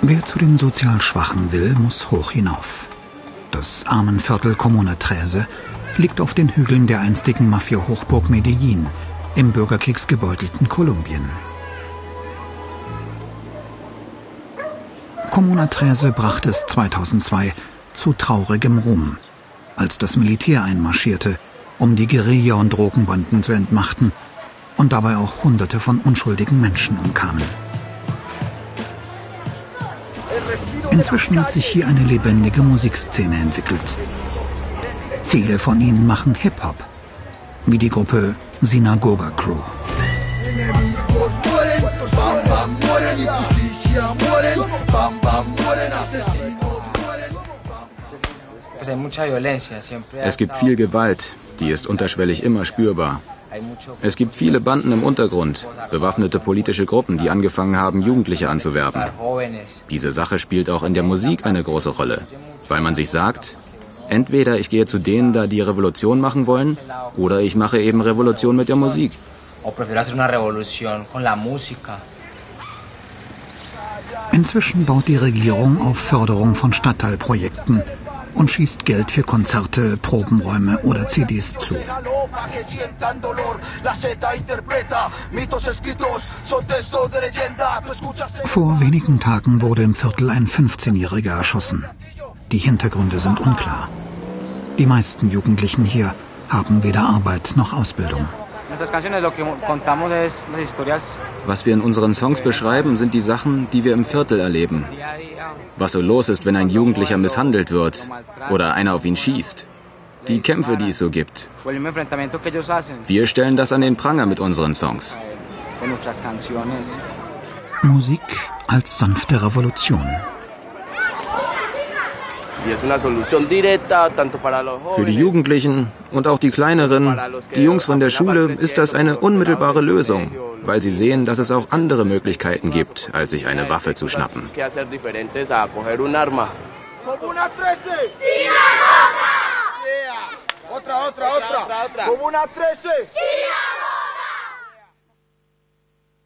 Wer zu den sozial Schwachen will, muss hoch hinauf. Das Armenviertel Comuna Trese liegt auf den Hügeln der einstigen Mafia-Hochburg Medellin im bürgerkriegsgebeutelten Kolumbien. Comuna Trese brachte es 2002 zu traurigem Ruhm, als das Militär einmarschierte, um die Guerilla- und Drogenbanden zu entmachten und dabei auch Hunderte von unschuldigen Menschen umkamen. Inzwischen hat sich hier eine lebendige Musikszene entwickelt. Viele von ihnen machen Hip-Hop, wie die Gruppe Synagoga Crew. Es gibt viel Gewalt, die ist unterschwellig immer spürbar. Es gibt viele Banden im Untergrund, bewaffnete politische Gruppen, die angefangen haben, Jugendliche anzuwerben. Diese Sache spielt auch in der Musik eine große Rolle, weil man sich sagt, entweder ich gehe zu denen da, die Revolution machen wollen, oder ich mache eben Revolution mit der Musik. Inzwischen baut die Regierung auf Förderung von Stadtteilprojekten und schießt Geld für Konzerte, Probenräume oder CDs zu. Vor wenigen Tagen wurde im Viertel ein 15-Jähriger erschossen. Die Hintergründe sind unklar. Die meisten Jugendlichen hier haben weder Arbeit noch Ausbildung. Was wir in unseren Songs beschreiben, sind die Sachen, die wir im Viertel erleben. Was so los ist, wenn ein Jugendlicher misshandelt wird oder einer auf ihn schießt. Die Kämpfe, die es so gibt. Wir stellen das an den Pranger mit unseren Songs. Musik als sanfte Revolution. Für die Jugendlichen und auch die Kleineren, die Jungs von der Schule, ist das eine unmittelbare Lösung, weil sie sehen, dass es auch andere Möglichkeiten gibt, als sich eine Waffe zu schnappen. Otra, otra, otra. Como una 13.